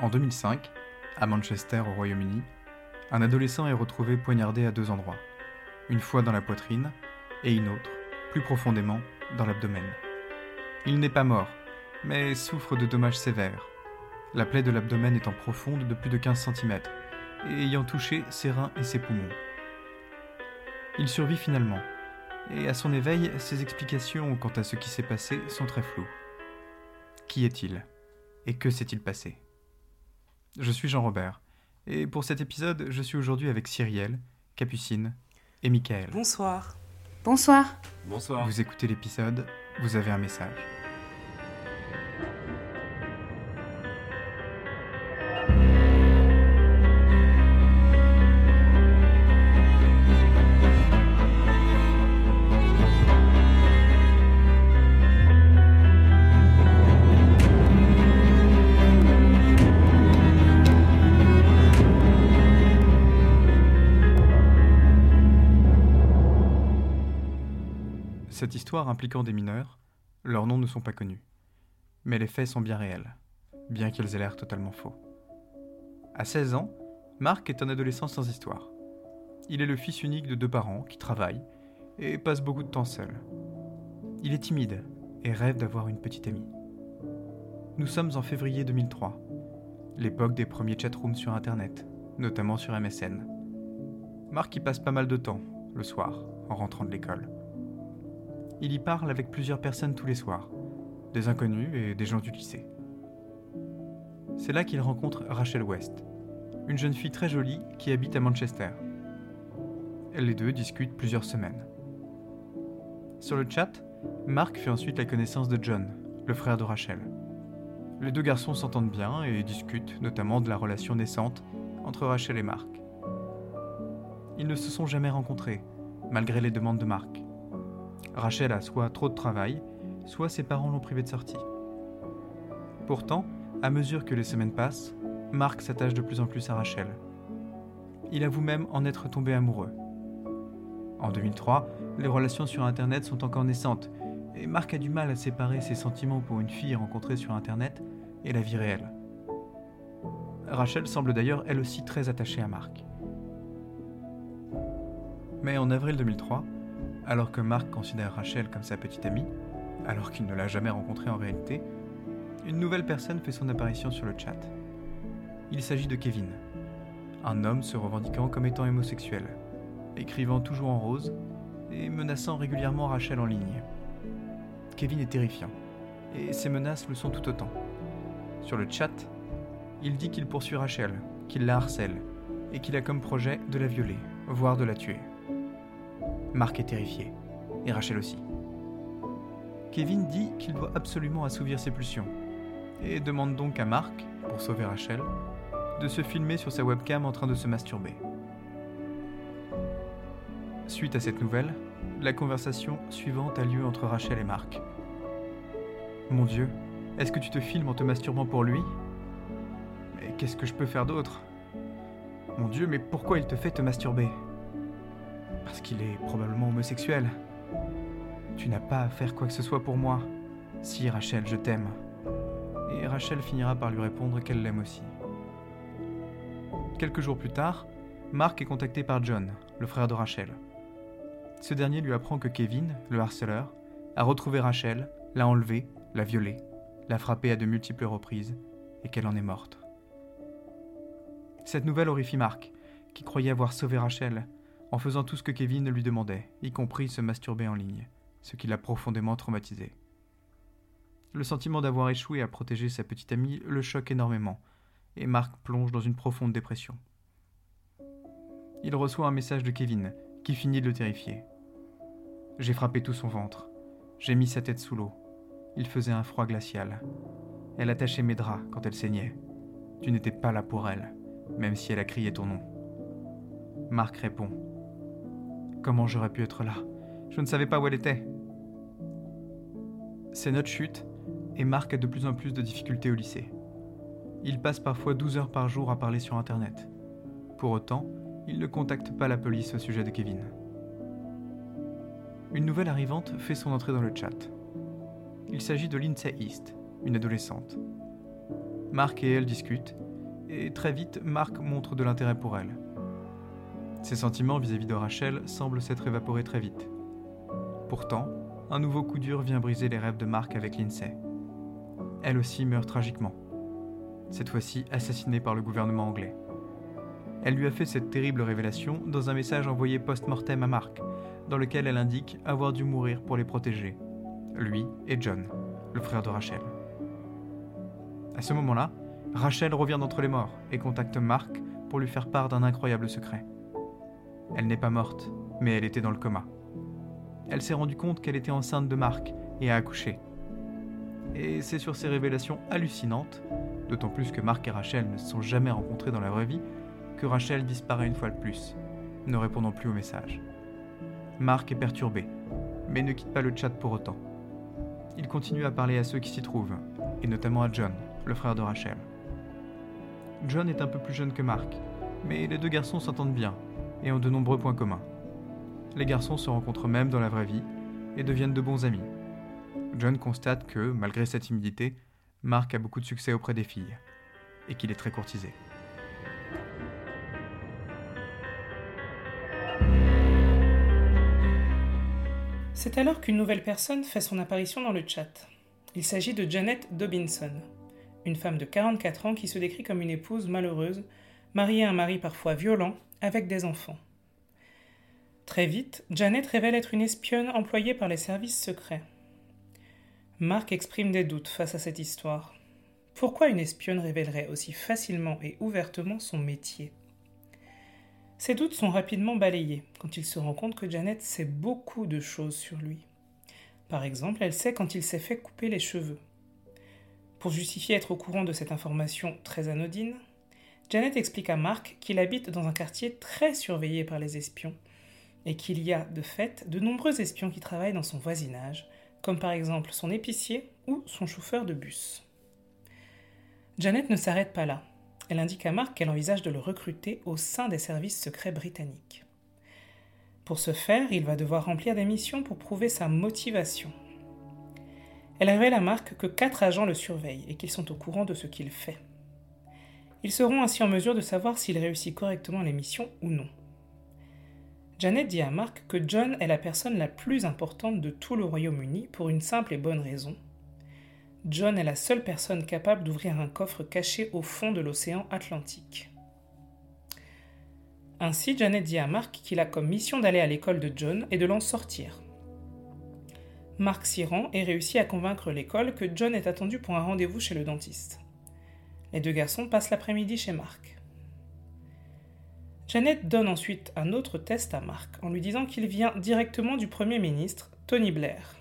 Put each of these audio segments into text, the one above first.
En 2005, à Manchester au Royaume-Uni, un adolescent est retrouvé poignardé à deux endroits, une fois dans la poitrine et une autre, plus profondément, dans l'abdomen. Il n'est pas mort, mais souffre de dommages sévères, la plaie de l'abdomen étant profonde de plus de 15 cm et ayant touché ses reins et ses poumons. Il survit finalement, et à son éveil, ses explications quant à ce qui s'est passé sont très floues. Qui est-il? Et que s'est-il passé? Je suis Jean-Robert, et pour cet épisode, je suis aujourd'hui avec Cyrielle, Capucine et Michael. Bonsoir. Bonsoir. Bonsoir. Vous écoutez l'épisode, vous avez un message. Impliquant des mineurs, leurs noms ne sont pas connus. Mais les faits sont bien réels, bien qu'ils aient l'air totalement faux. À 16 ans, Marc est un adolescent sans histoire. Il est le fils unique de deux parents qui travaillent et passe beaucoup de temps seul. Il est timide et rêve d'avoir une petite amie. Nous sommes en février 2003, l'époque des premiers chatrooms sur Internet, notamment sur MSN. Marc y passe pas mal de temps, le soir, en rentrant de l'école. Il y parle avec plusieurs personnes tous les soirs, des inconnus et des gens du lycée. C'est là qu'il rencontre Rachel West, une jeune fille très jolie qui habite à Manchester. Les deux discutent plusieurs semaines. Sur le chat, Mark fait ensuite la connaissance de John, le frère de Rachel. Les deux garçons s'entendent bien et discutent notamment de la relation naissante entre Rachel et Mark. Ils ne se sont jamais rencontrés, malgré les demandes de Mark. Rachel a soit trop de travail, soit ses parents l'ont privé de sortie. Pourtant, à mesure que les semaines passent, Mark s'attache de plus en plus à Rachel. Il avoue même en être tombé amoureux. En 2003, les relations sur Internet sont encore naissantes, et Mark a du mal à séparer ses sentiments pour une fille rencontrée sur Internet et la vie réelle. Rachel semble d'ailleurs elle aussi très attachée à Mark. Mais en avril 2003, alors que Mark considère Rachel comme sa petite amie, alors qu'il ne l'a jamais rencontrée en réalité, une nouvelle personne fait son apparition sur le chat. Il s'agit de Kevin, un homme se revendiquant comme étant homosexuel, écrivant toujours en rose et menaçant régulièrement Rachel en ligne. Kevin est terrifiant, et ses menaces le sont tout autant. Sur le chat, il dit qu'il poursuit Rachel, qu'il la harcèle, et qu'il a comme projet de la violer, voire de la tuer. Marc est terrifié, et Rachel aussi. Kevin dit qu'il doit absolument assouvir ses pulsions, et demande donc à Marc, pour sauver Rachel, de se filmer sur sa webcam en train de se masturber. Suite à cette nouvelle, la conversation suivante a lieu entre Rachel et Marc. Mon Dieu, est-ce que tu te filmes en te masturbant pour lui? Mais qu'est-ce que je peux faire d'autre? Mon Dieu, mais pourquoi il te fait te masturber? Parce qu'il est probablement homosexuel. Tu n'as pas à faire quoi que ce soit pour moi. Si, Rachel, je t'aime. Et Rachel finira par lui répondre qu'elle l'aime aussi. Quelques jours plus tard, Mark est contacté par John, le frère de Rachel. Ce dernier lui apprend que Kevin, le harceleur, a retrouvé Rachel, l'a enlevée, l'a violée, l'a frappée à de multiples reprises et qu'elle en est morte. Cette nouvelle horrifie Mark, qui croyait avoir sauvé Rachel en faisant tout ce que Kevin lui demandait, y compris se masturber en ligne, ce qui l'a profondément traumatisé. Le sentiment d'avoir échoué à protéger sa petite amie le choque énormément, et Mark plonge dans une profonde dépression. Il reçoit un message de Kevin, qui finit de le terrifier. J'ai frappé tout son ventre. J'ai mis sa tête sous l'eau. Il faisait un froid glacial. Elle attachait mes draps quand elle saignait. Tu n'étais pas là pour elle, même si elle a crié ton nom. Marc répond. Comment j'aurais pu être là? Je ne savais pas où elle était. Ses notes chutent et Marc a de plus en plus de difficultés au lycée. Il passe parfois 12 heures par jour à parler sur Internet. Pour autant, il ne contacte pas la police au sujet de Kevin. Une nouvelle arrivante fait son entrée dans le chat. Il s'agit de Lindsay East, une adolescente. Mark et elle discutent, et très vite, Mark montre de l'intérêt pour elle. Ses sentiments vis-à-vis de Rachel semblent s'être évaporés très vite. Pourtant, un nouveau coup dur vient briser les rêves de Mark avec Lindsay. Elle aussi meurt tragiquement, cette fois-ci assassinée par le gouvernement anglais. Elle lui a fait cette terrible révélation dans un message envoyé post-mortem à Mark, dans lequel elle indique avoir dû mourir pour les protéger, lui et John, le frère de Rachel. À ce moment-là, Rachel revient d'entre les morts et contacte Mark pour lui faire part d'un incroyable secret. Elle n'est pas morte, mais elle était dans le coma. Elle s'est rendue compte qu'elle était enceinte de Mark et a accouché. Et c'est sur ces révélations hallucinantes, d'autant plus que Mark et Rachel ne se sont jamais rencontrés dans la vraie vie, que Rachel disparaît une fois de plus, ne répondant plus aux messages. Mark est perturbé, mais ne quitte pas le chat pour autant. Il continue à parler à ceux qui s'y trouvent, et notamment à John, le frère de Rachel. John est un peu plus jeune que Mark, mais les deux garçons s'entendent bien et ont de nombreux points communs. Les garçons se rencontrent même dans la vraie vie et deviennent de bons amis. John constate que, malgré sa timidité, Mark a beaucoup de succès auprès des filles et qu'il est très courtisé. C'est alors qu'une nouvelle personne fait son apparition dans le chat. Il s'agit de Janet Dobinson, une femme de 44 ans qui se décrit comme une épouse malheureuse, mariée un mari parfois violent, avec des enfants. Très vite, Janet révèle être une espionne employée par les services secrets. Mark exprime des doutes face à cette histoire. Pourquoi une espionne révélerait aussi facilement et ouvertement son métier? Ces doutes sont rapidement balayés quand il se rend compte que Janet sait beaucoup de choses sur lui. Par exemple, elle sait quand il s'est fait couper les cheveux. Pour justifier être au courant de cette information très anodine, Janet explique à Mark qu'il habite dans un quartier très surveillé par les espions et qu'il y a, de fait, de nombreux espions qui travaillent dans son voisinage, comme par exemple son épicier ou son chauffeur de bus. Janet ne s'arrête pas là. Elle indique à Mark qu'elle envisage de le recruter au sein des services secrets britanniques. Pour ce faire, il va devoir remplir des missions pour prouver sa motivation. Elle révèle à Mark que quatre agents le surveillent et qu'ils sont au courant de ce qu'il fait. Ils seront ainsi en mesure de savoir s'il réussit correctement les missions ou non. Janet dit à Mark que John est la personne la plus importante de tout le Royaume-Uni pour une simple et bonne raison. John est la seule personne capable d'ouvrir un coffre caché au fond de l'océan Atlantique. Ainsi, Janet dit à Mark qu'il a comme mission d'aller à l'école de John et de l'en sortir. Mark s'y rend et réussit à convaincre l'école que John est attendu pour un rendez-vous chez le dentiste. Les deux garçons passent l'après-midi chez Mark. Janet donne ensuite un autre test à Mark en lui disant qu'il vient directement du Premier ministre, Tony Blair.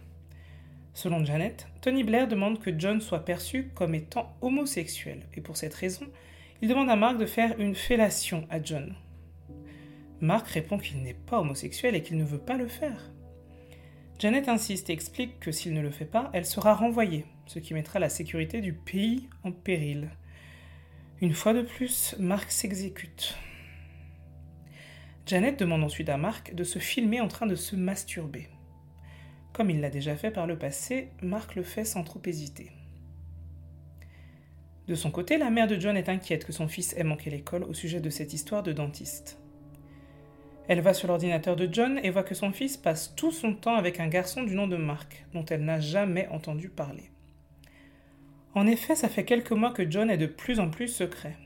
Selon Janet, Tony Blair demande que John soit perçu comme étant homosexuel, et pour cette raison, il demande à Mark de faire une fellation à John. Mark répond qu'il n'est pas homosexuel et qu'il ne veut pas le faire. Janet insiste et explique que s'il ne le fait pas, elle sera renvoyée, ce qui mettra la sécurité du pays en péril. Une fois de plus, Mark s'exécute. Janet demande ensuite à Mark de se filmer en train de se masturber. Comme il l'a déjà fait par le passé, Mark le fait sans trop hésiter. De son côté, la mère de John est inquiète que son fils ait manqué l'école au sujet de cette histoire de dentiste. Elle va sur l'ordinateur de John et voit que son fils passe tout son temps avec un garçon du nom de Mark, dont elle n'a jamais entendu parler. En effet, ça fait quelques mois que John est de plus en plus secret.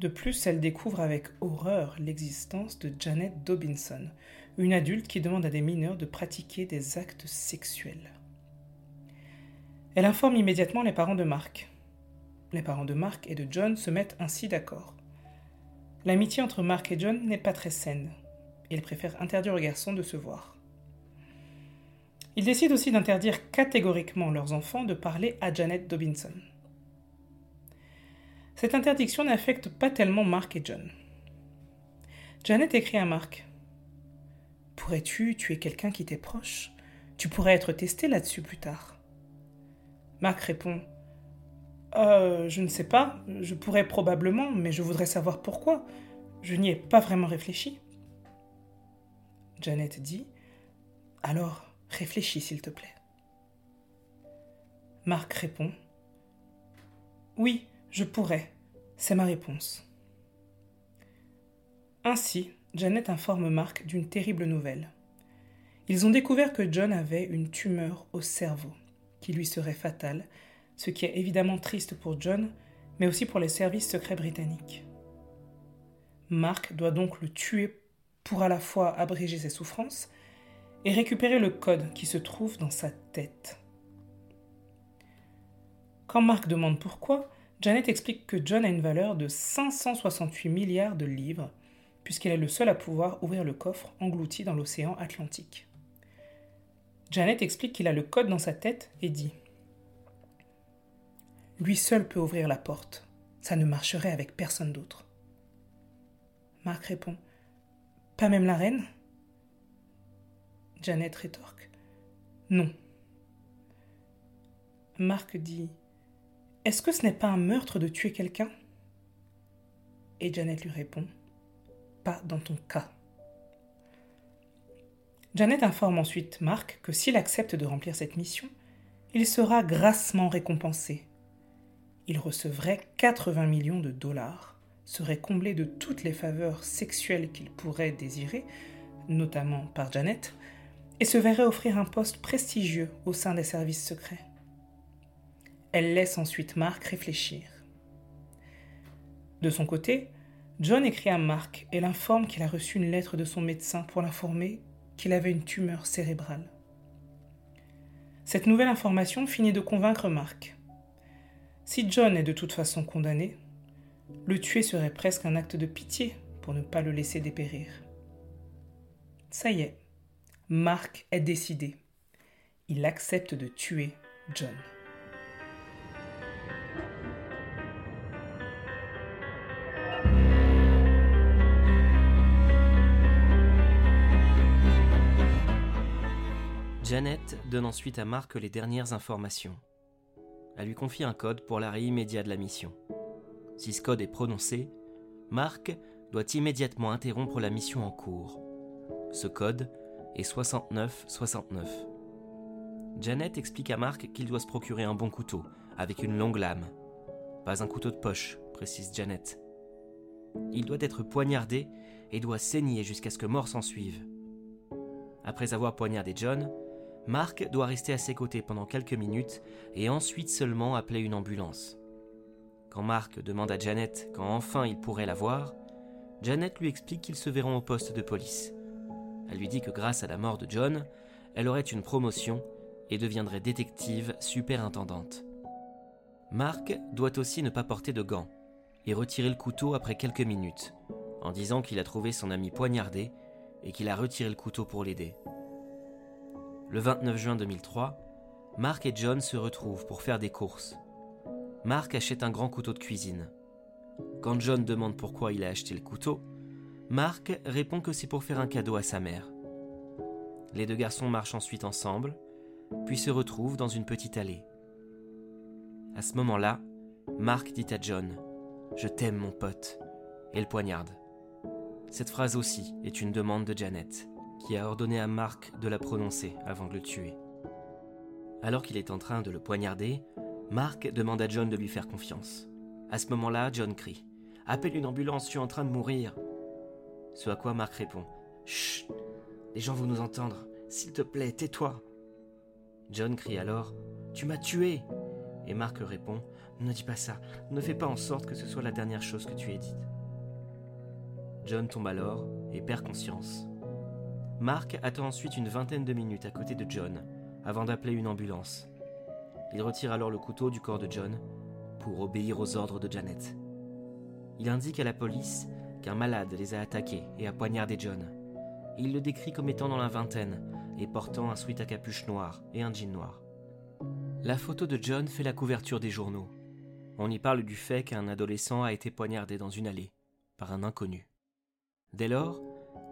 De plus, elle découvre avec horreur l'existence de Janet Dobinson, une adulte qui demande à des mineurs de pratiquer des actes sexuels. Elle informe immédiatement les parents de Mark. Les parents de Mark et de John se mettent ainsi d'accord. L'amitié entre Mark et John n'est pas très saine. Ils préfèrent interdire aux garçons de se voir. Ils décident aussi d'interdire catégoriquement leurs enfants de parler à Janet Dobinson. Cette interdiction n'affecte pas tellement Mark et John. Janet écrit à Mark Pourrais-tu tuer quelqu'un qui t'est proche? Tu pourrais être testé là-dessus plus tard. Mark répond euh, Je ne sais pas, je pourrais probablement, mais je voudrais savoir pourquoi. Je n'y ai pas vraiment réfléchi. Janet dit Alors, réfléchis s'il te plaît. Mark répond Oui, je pourrais, C'est ma réponse. Ainsi, Janet informe Mark d'une terrible nouvelle. Ils ont découvert que John avait une tumeur au cerveau, qui lui serait fatale, ce qui est évidemment triste pour John, mais aussi pour les services secrets britanniques. Mark doit donc le tuer pour à la fois abréger ses souffrances et récupérer le code qui se trouve dans sa tête. Quand Mark demande pourquoi, Janet explique que John a une valeur de 568 milliards de livres, puisqu'elle est le seul à pouvoir ouvrir le coffre englouti dans l'océan Atlantique. Janet explique qu'il a le code dans sa tête et dit Lui seul peut ouvrir la porte. Ça ne marcherait avec personne d'autre. Marc répond Pas même la reine? Janet rétorque Non. Marc dit Est-ce que ce n'est pas un meurtre de tuer quelqu'un? Et Janet lui répond Pas dans ton cas. Janet informe ensuite Marc que s'il accepte de remplir cette mission, il sera grassement récompensé. Il recevrait 80 millions de dollars, serait comblé de toutes les faveurs sexuelles qu'il pourrait désirer, notamment par Janet, et se verrait offrir un poste prestigieux au sein des services secrets. Elle laisse ensuite Marc réfléchir. De son côté, John écrit à Marc et l'informe qu'il a reçu une lettre de son médecin pour l'informer qu'il avait une tumeur cérébrale. Cette nouvelle information finit de convaincre Mark. Si John est de toute façon condamné, le tuer serait presque un acte de pitié pour ne pas le laisser dépérir. Ça y est, Mark est décidé. Il accepte de tuer John. Janet donne ensuite à Mark les dernières informations. Elle lui confie un code pour l'arrêt immédiat de la mission. Si ce code est prononcé, Mark doit immédiatement interrompre la mission en cours. Ce code est 6969. Janet explique à Mark qu'il doit se procurer un bon couteau, avec une longue lame. Pas un couteau de poche, précise Janet. Il doit être poignardé et doit saigner jusqu'à ce que mort s'en suive. Après avoir poignardé John, Mark doit rester à ses côtés pendant quelques minutes et ensuite seulement appeler une ambulance. Quand Mark demande à Janet quand enfin il pourrait la voir, Janet lui explique qu'ils se verront au poste de police. Elle lui dit que grâce à la mort de John, elle aurait une promotion et deviendrait détective superintendante. Mark doit aussi ne pas porter de gants et retirer le couteau après quelques minutes, en disant qu'il a trouvé son ami poignardé et qu'il a retiré le couteau pour l'aider. Le 29 juin 2003, Mark et John se retrouvent pour faire des courses. Mark achète un grand couteau de cuisine. Quand John demande pourquoi il a acheté le couteau, Mark répond que c'est pour faire un cadeau à sa mère. Les deux garçons marchent ensuite ensemble, puis se retrouvent dans une petite allée. À ce moment-là, Mark dit à John Je t'aime, mon pote, et le poignarde. Cette phrase aussi est une demande de Janet qui a ordonné à Mark de la prononcer avant de le tuer. Alors qu'il est en train de le poignarder, Mark demande à John de lui faire confiance. À ce moment-là, John crie Appelle une ambulance, je suis en train de mourir. Ce à quoi Mark répond Chut, les gens vont nous entendre. S'il te plaît, tais-toi. John crie alors Tu m'as tué Et Mark répond Ne dis pas ça, ne fais pas en sorte que ce soit la dernière chose que tu aies dite. John tombe alors et perd conscience. Mark attend ensuite une vingtaine de minutes à côté de John avant d'appeler une ambulance. Il retire alors le couteau du corps de John pour obéir aux ordres de Janet. Il indique à la police qu'un malade les a attaqués et a poignardé John. Il le décrit comme étant dans la vingtaine et portant un sweat à capuche noire et un jean noir. La photo de John fait la couverture des journaux. On y parle du fait qu'un adolescent a été poignardé dans une allée par un inconnu. Dès lors,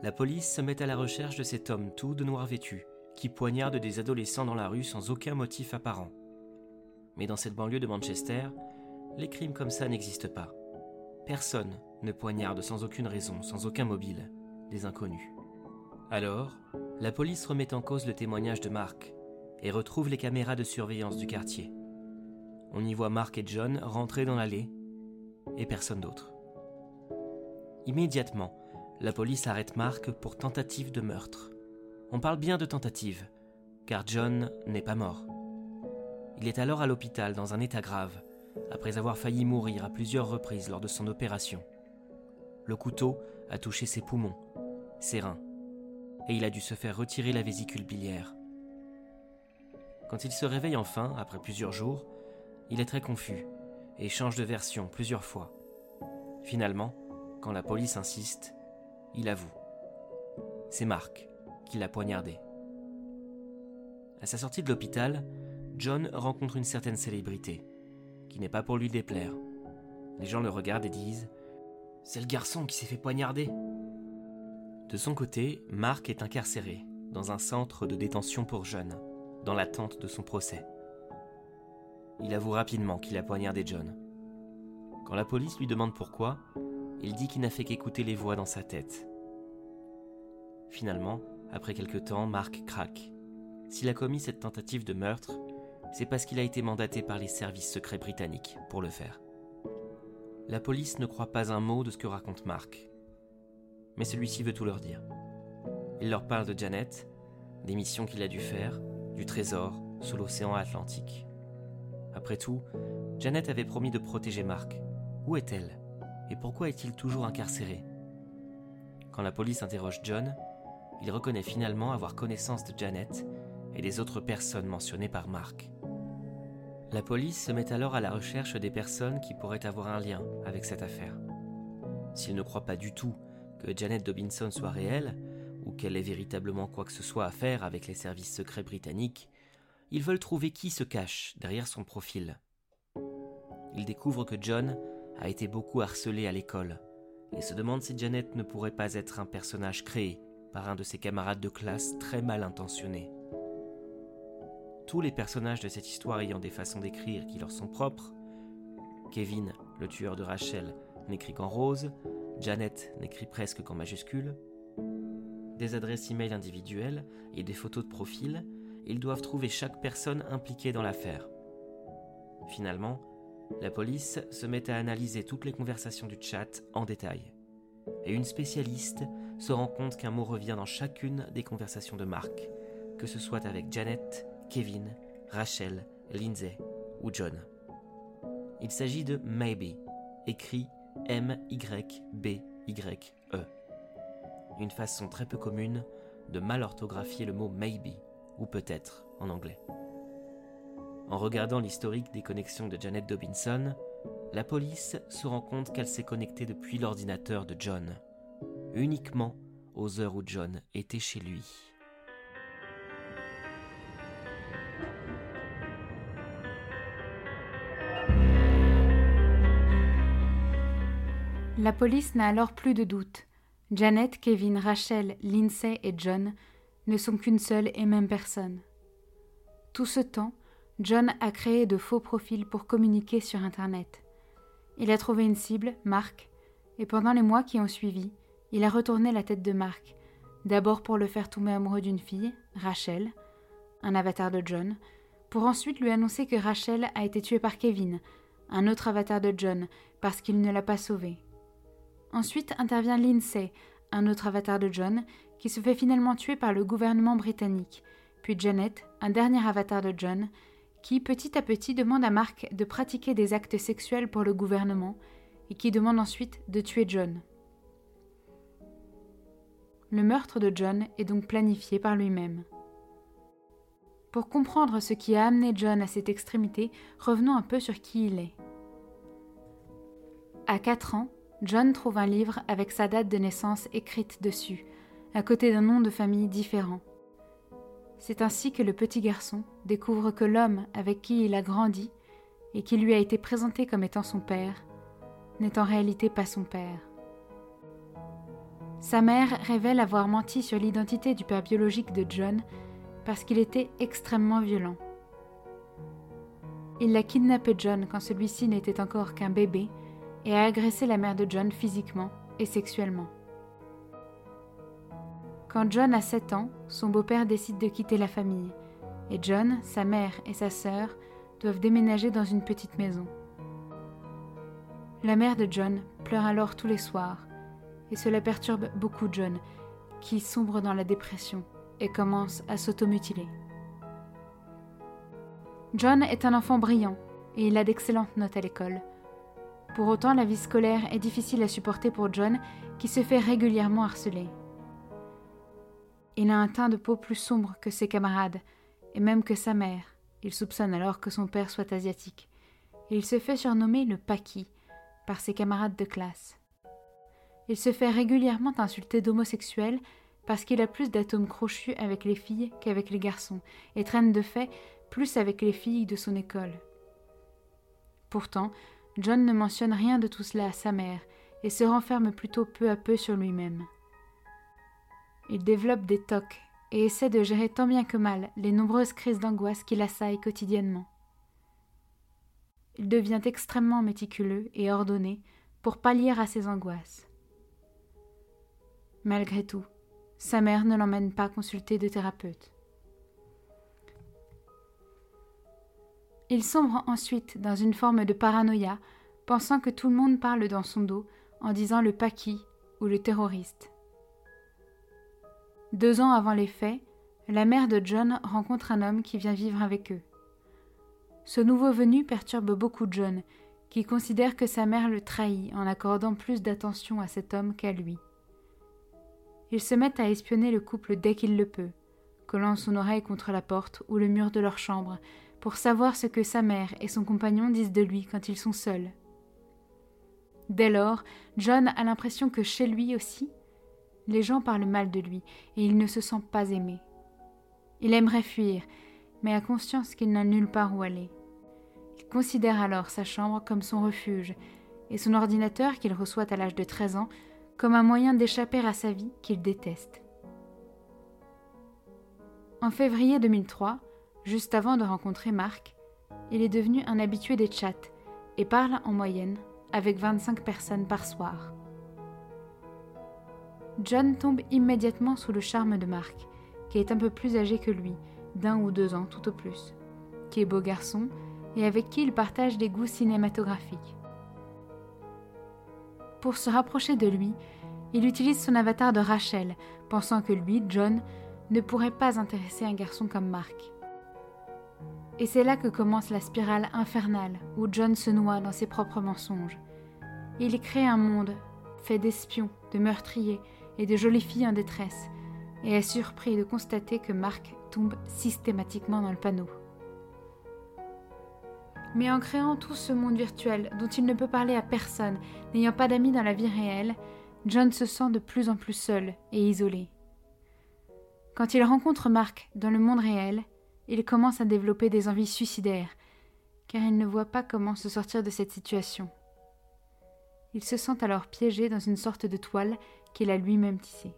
la police se met à la recherche de cet homme tout de noir vêtu, qui poignarde des adolescents dans la rue sans aucun motif apparent. Mais dans cette banlieue de Manchester, les crimes comme ça n'existent pas. Personne ne poignarde sans aucune raison, sans aucun mobile, des inconnus. Alors, la police remet en cause le témoignage de Mark et retrouve les caméras de surveillance du quartier. On y voit Mark et John rentrer dans l'allée et personne d'autre. Immédiatement, la police arrête Mark pour tentative de meurtre. On parle bien de tentative, car John n'est pas mort. Il est alors à l'hôpital dans un état grave, après avoir failli mourir à plusieurs reprises lors de son opération. Le couteau a touché ses poumons, ses reins, et il a dû se faire retirer la vésicule biliaire. Quand il se réveille enfin, après plusieurs jours, il est très confus et change de version plusieurs fois. Finalement, quand la police insiste, il avoue. C'est Marc qui l'a poignardé. À sa sortie de l'hôpital, John rencontre une certaine célébrité, n'est pas pour lui déplaire. Les gens le regardent et disent C'est le garçon qui s'est fait poignarder. De son côté, Marc est incarcéré dans un centre de détention pour jeunes, dans l'attente de son procès. Il avoue rapidement qu'il a poignardé John. Quand la police lui demande pourquoi, il dit qu'il n'a fait qu'écouter les voix dans sa tête. Finalement, après quelque temps, Mark craque. S'il a commis cette tentative de meurtre, c'est parce qu'il a été mandaté par les services secrets britanniques pour le faire. La police ne croit pas un mot de ce que raconte Mark. Mais celui-ci veut tout leur dire. Il leur parle de Janet, des missions qu'il a dû faire, du trésor sous l'océan Atlantique. Après tout, Janet avait promis de protéger Mark. Où est-elle? Et pourquoi est-il toujours incarcéré? Quand la police interroge John, il reconnaît finalement avoir connaissance de Janet et des autres personnes mentionnées par Mark. La police se met alors à la recherche des personnes qui pourraient avoir un lien avec cette affaire. S'ils ne croient pas du tout que Janet Dobinson soit réelle, ou qu'elle ait véritablement quoi que ce soit à faire avec les services secrets britanniques, ils veulent trouver qui se cache derrière son profil. Ils découvrent que John a été beaucoup harcelé à l'école et se demandent si Janet ne pourrait pas être un personnage créé par un de ses camarades de classe très mal intentionnés. Tous les personnages de cette histoire ayant des façons d'écrire qui leur sont propres, Kevin, le tueur de Rachel, n'écrit qu'en rose, Janet n'écrit presque qu'en majuscule, des adresses e-mail individuelles et des photos de profil, ils doivent trouver chaque personne impliquée dans l'affaire. Finalement, la police se met à analyser toutes les conversations du chat en détail. Et une spécialiste se rend compte qu'un mot revient dans chacune des conversations de Mark, que ce soit avec Janet, Kevin, Rachel, Lindsay ou John. Il s'agit de maybe, écrit M-Y-B-Y-E. Une façon très peu commune de mal orthographier le mot maybe, ou peut-être en anglais. En regardant l'historique des connexions de Janet Dobinson, la police se rend compte qu'elle s'est connectée depuis l'ordinateur de John, uniquement aux heures où John était chez lui. La police n'a alors plus de doute. Janet, Kevin, Rachel, Lindsay et John ne sont qu'une seule et même personne. Tout ce temps, John a créé de faux profils pour communiquer sur Internet. Il a trouvé une cible, Mark, et pendant les mois qui ont suivi, il a retourné la tête de Mark, d'abord pour le faire tomber amoureux d'une fille, Rachel, un avatar de John, pour ensuite lui annoncer que Rachel a été tuée par Kevin, un autre avatar de John, parce qu'il ne l'a pas sauvée. Ensuite intervient Lindsay, un autre avatar de John, qui se fait finalement tuer par le gouvernement britannique, puis Janet, un dernier avatar de John, qui petit à petit demande à Mark de pratiquer des actes sexuels pour le gouvernement, et qui demande ensuite de tuer John. Le meurtre de John est donc planifié par lui-même. Pour comprendre ce qui a amené John à cette extrémité, revenons un peu sur qui il est. À 4 ans, John trouve un livre avec sa date de naissance écrite dessus, à côté d'un nom de famille différent. C'est ainsi que le petit garçon découvre que l'homme avec qui il a grandi et qui lui a été présenté comme étant son père n'est en réalité pas son père. Sa mère révèle avoir menti sur l'identité du père biologique de John parce qu'il était extrêmement violent. Il a kidnappé John quand celui-ci n'était encore qu'un bébé et a agressé la mère de John physiquement et sexuellement. Quand John a 7 ans, son beau-père décide de quitter la famille, et John, sa mère et sa sœur doivent déménager dans une petite maison. La mère de John pleure alors tous les soirs, et cela perturbe beaucoup John, qui sombre dans la dépression et commence à s'automutiler. John est un enfant brillant et il a d'excellentes notes à l'école. Pour autant, la vie scolaire est difficile à supporter pour John, qui se fait régulièrement harceler. Il a un teint de peau plus sombre que ses camarades, et même que sa mère. Il soupçonne alors que son père soit asiatique. Il se fait surnommer le Paki par ses camarades de classe. Il se fait régulièrement insulter d'homosexuel parce qu'il a plus d'atomes crochus avec les filles qu'avec les garçons, et traîne de fait plus avec les filles de son école. Pourtant, John ne mentionne rien de tout cela à sa mère, et se renferme plutôt peu à peu sur lui-même. Il développe des tocs et essaie de gérer tant bien que mal les nombreuses crises d'angoisse qui l'assaillent quotidiennement. Il devient extrêmement méticuleux et ordonné pour pallier à ses angoisses. Malgré tout, sa mère ne l'emmène pas consulter de thérapeute. Il sombre ensuite dans une forme de paranoïa, pensant que tout le monde parle dans son dos en disant le paki ou le terroriste. Deux ans avant les faits, la mère de John rencontre un homme qui vient vivre avec eux. Ce nouveau venu perturbe beaucoup John, qui considère que sa mère le trahit en accordant plus d'attention à cet homme qu'à lui. Ils se mettent à espionner le couple dès qu'il le peut, collant son oreille contre la porte ou le mur de leur chambre, pour savoir ce que sa mère et son compagnon disent de lui quand ils sont seuls. Dès lors, John a l'impression que chez lui aussi, les gens parlent mal de lui et il ne se sent pas aimé. Il aimerait fuir, mais a conscience qu'il n'a nulle part où aller. Il considère alors sa chambre comme son refuge et son ordinateur qu'il reçoit à l'âge de 13 ans comme un moyen d'échapper à sa vie qu'il déteste. En février 2003, juste avant de rencontrer Marc, il est devenu un habitué des chats et parle en moyenne avec 25 personnes par soir. John tombe immédiatement sous le charme de Marc, qui est un peu plus âgé que lui, d'un ou deux ans tout au plus, qui est beau garçon et avec qui il partage des goûts cinématographiques. Pour se rapprocher de lui, il utilise son avatar de Rachel, pensant que lui, John, ne pourrait pas intéresser un garçon comme Mark. Et c'est là que commence la spirale infernale où John se noie dans ses propres mensonges. Il crée un monde fait d'espions, de meurtriers et de jolies filles en détresse, et est surpris de constater que Mark tombe systématiquement dans le panneau. Mais en créant tout ce monde virtuel dont il ne peut parler à personne, n'ayant pas d'amis dans la vie réelle, John se sent de plus en plus seul et isolé. Quand il rencontre Mark dans le monde réel, il commence à développer des envies suicidaires, car il ne voit pas comment se sortir de cette situation. Il se sent alors piégé dans une sorte de toile qu'il a lui-même tissée.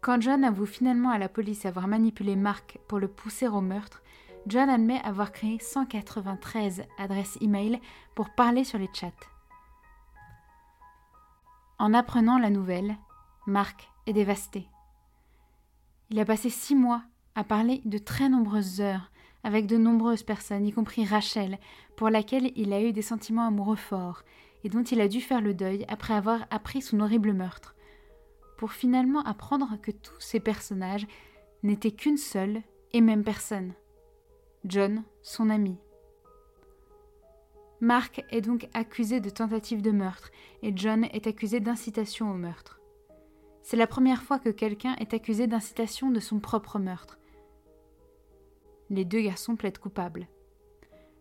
Quand John avoue finalement à la police avoir manipulé Mark pour le pousser au meurtre, John admet avoir créé 193 adresses e-mail pour parler sur les chats. En apprenant la nouvelle, Mark est dévasté. Il a passé six mois à parler de très nombreuses heures avec de nombreuses personnes, y compris Rachel, pour laquelle il a eu des sentiments amoureux forts et dont il a dû faire le deuil après avoir appris son horrible meurtre pour finalement apprendre que tous ces personnages n'étaient qu'une seule et même personne. John, son ami. Mark est donc accusé de tentative de meurtre et John est accusé d'incitation au meurtre. C'est la première fois que quelqu'un est accusé d'incitation de son propre meurtre. Les deux garçons plaident coupables.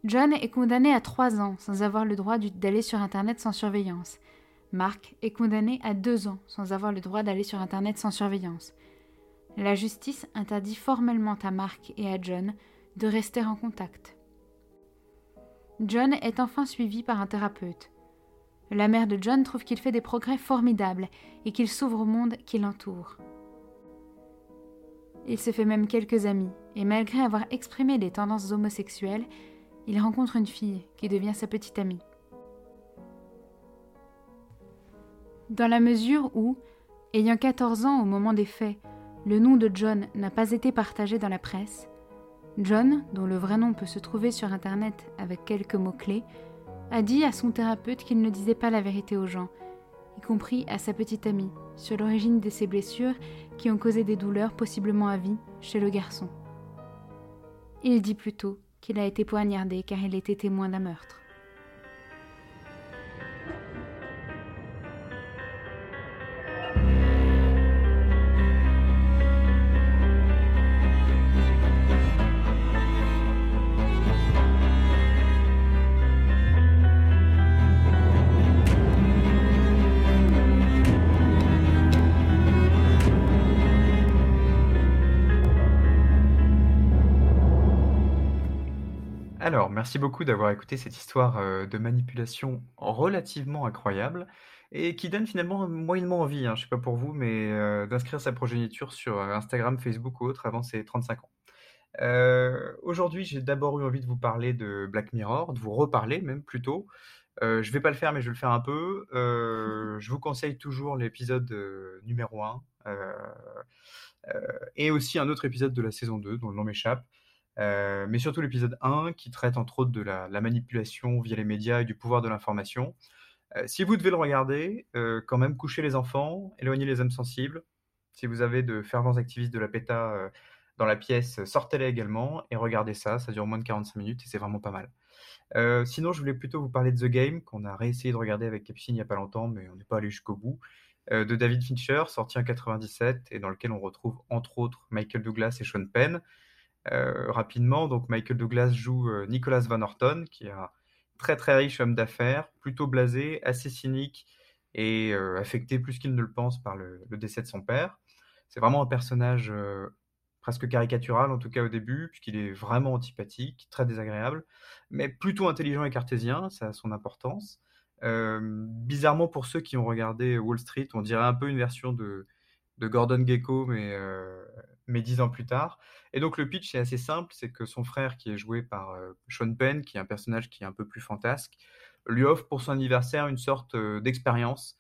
John est condamné à trois ans sans avoir le droit d'aller sur Internet sans surveillance, Mark est condamné à deux ans sans avoir le droit d'aller sur Internet sans surveillance. La justice interdit formellement à Mark et à John de rester en contact. John est enfin suivi par un thérapeute. La mère de John trouve qu'il fait des progrès formidables et qu'il s'ouvre au monde qui l'entoure. Il se fait même quelques amis, et malgré avoir exprimé des tendances homosexuelles, il rencontre une fille qui devient sa petite amie. Dans la mesure où, ayant 14 ans au moment des faits, le nom de John n'a pas été partagé dans la presse, John, dont le vrai nom peut se trouver sur Internet avec quelques mots-clés, a dit à son thérapeute qu'il ne disait pas la vérité aux gens, y compris à sa petite amie, sur l'origine de ses blessures qui ont causé des douleurs possiblement à vie chez le garçon. Il dit plutôt qu'il a été poignardé car il était témoin d'un meurtre. Merci beaucoup d'avoir écouté cette histoire euh, de manipulation relativement incroyable et qui donne finalement moyennement envie, hein, je sais pas pour vous, mais euh, d'inscrire sa progéniture sur euh, Instagram, Facebook ou autre avant ses 35 ans. aujourd'hui, j'ai d'abord eu envie de vous parler de Black Mirror, de vous reparler même plutôt. je vais pas le faire, mais je vais le faire un peu. je vous conseille toujours l'épisode numéro 1 et aussi un autre épisode de la saison 2 dont le nom m'échappe. Euh, mais surtout l'épisode 1 qui traite entre autres de la, manipulation via les médias et du pouvoir de l'information. Euh, si vous devez le regarder, euh, quand même couchez les enfants, éloignez les âmes sensibles. Si vous avez de fervents activistes de la PETA dans la pièce, sortez-les également et regardez ça, ça dure moins de 45 minutes et c'est vraiment pas mal. sinon, je voulais plutôt vous parler de The Game, qu'on a réessayé de regarder avec Capucine il n'y a pas longtemps, mais on n'est pas allé jusqu'au bout, de David Fincher, sorti en 97, et dans lequel on retrouve entre autres Michael Douglas et Sean Penn. Euh, rapidement. Donc Michael Douglas joue euh, Nicholas Van Orton, qui est un très très riche homme d'affaires, plutôt blasé, assez cynique et euh, affecté plus qu'il ne le pense par le, décès de son père. C'est vraiment un personnage presque caricatural, en tout cas au début, puisqu'il est vraiment antipathique, très désagréable, mais plutôt intelligent et cartésien, ça a son importance. bizarrement, pour ceux qui ont regardé Wall Street, on dirait un peu une version de, de Gordon Gecko, mais, mais dix ans plus tard. Et donc le pitch est assez simple, c'est que son frère, qui est joué par euh, Sean Penn, qui est un personnage qui est un peu plus fantasque, lui offre pour son anniversaire une sorte euh, d'expérience.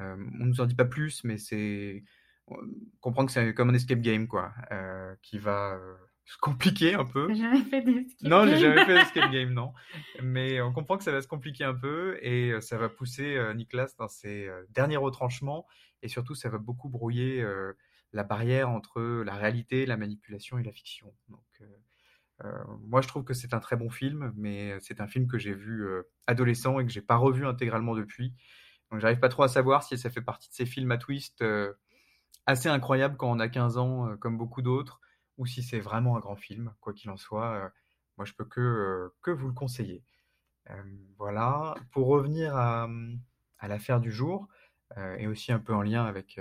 Euh, on ne nous en dit pas plus, mais c'est comprend que c'est comme un escape game, quoi, qui va compliquer un peu. Jamais fait. Non, j'ai jamais fait d'escape game, non. Mais on comprend que ça va se compliquer un peu et ça va pousser Nicolas dans ses derniers retranchements et surtout ça va beaucoup brouiller la barrière entre la réalité, la manipulation et la fiction. Donc, euh, euh, moi, je trouve que c'est un très bon film, mais c'est un film que j'ai vu euh, adolescent et que j'ai pas revu intégralement depuis. Donc, j'arrive pas trop à savoir si ça fait partie de ces films à twist assez incroyables quand on a 15 ans, comme beaucoup d'autres, ou si c'est vraiment un grand film. Quoi qu'il en soit, moi, je peux que, que vous le conseiller. voilà. Pour revenir à, à l'affaire du jour, et aussi un peu en lien avec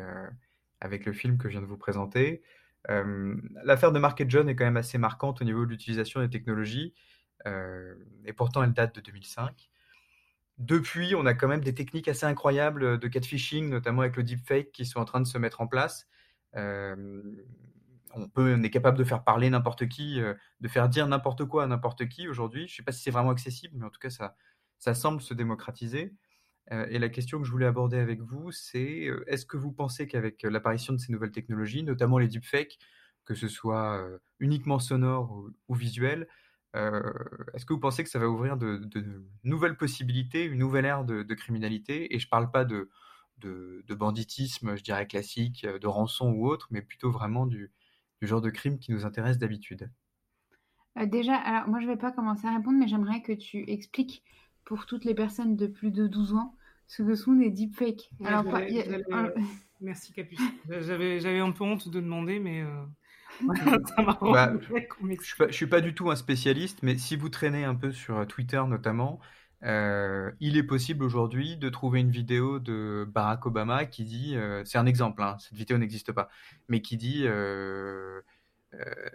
avec le film que je viens de vous présenter. L'affaire de Mark et John est quand même assez marquante au niveau de l'utilisation des technologies, et pourtant elle date de 2005. Depuis, on a quand même des techniques assez incroyables de catfishing, notamment avec le deepfake, qui sont en train de se mettre en place. On, peut, est capable de faire parler n'importe qui, de faire dire n'importe quoi à n'importe qui aujourd'hui. Je ne sais pas si c'est vraiment accessible, mais en tout cas, ça, semble se démocratiser. Euh, et la question que je voulais aborder avec vous, c'est euh, est-ce que vous pensez qu'avec euh, l'apparition de ces nouvelles technologies, notamment les deepfakes, que ce soit uniquement sonore ou, visuel, est-ce que vous pensez que ça va ouvrir de, nouvelles possibilités, une nouvelle ère de, criminalité? Et je ne parle pas de, banditisme, je dirais classique, de rançon ou autre, mais plutôt vraiment du, genre de crime qui nous intéresse d'habitude. déjà, alors moi je ne vais pas commencer à répondre, mais j'aimerais que tu expliques pour toutes les personnes de plus de 12 ans ce que sont des deepfakes. Alors, Merci Capucine. J'avais un peu honte de demander, mais euh, bah, je ne suis, pas du tout un spécialiste, mais si vous traînez un peu sur euh, Twitter notamment, euh, il est possible aujourd'hui de trouver une vidéo de Barack Obama qui dit, c'est un exemple, hein, cette vidéo n'existe pas, mais qui dit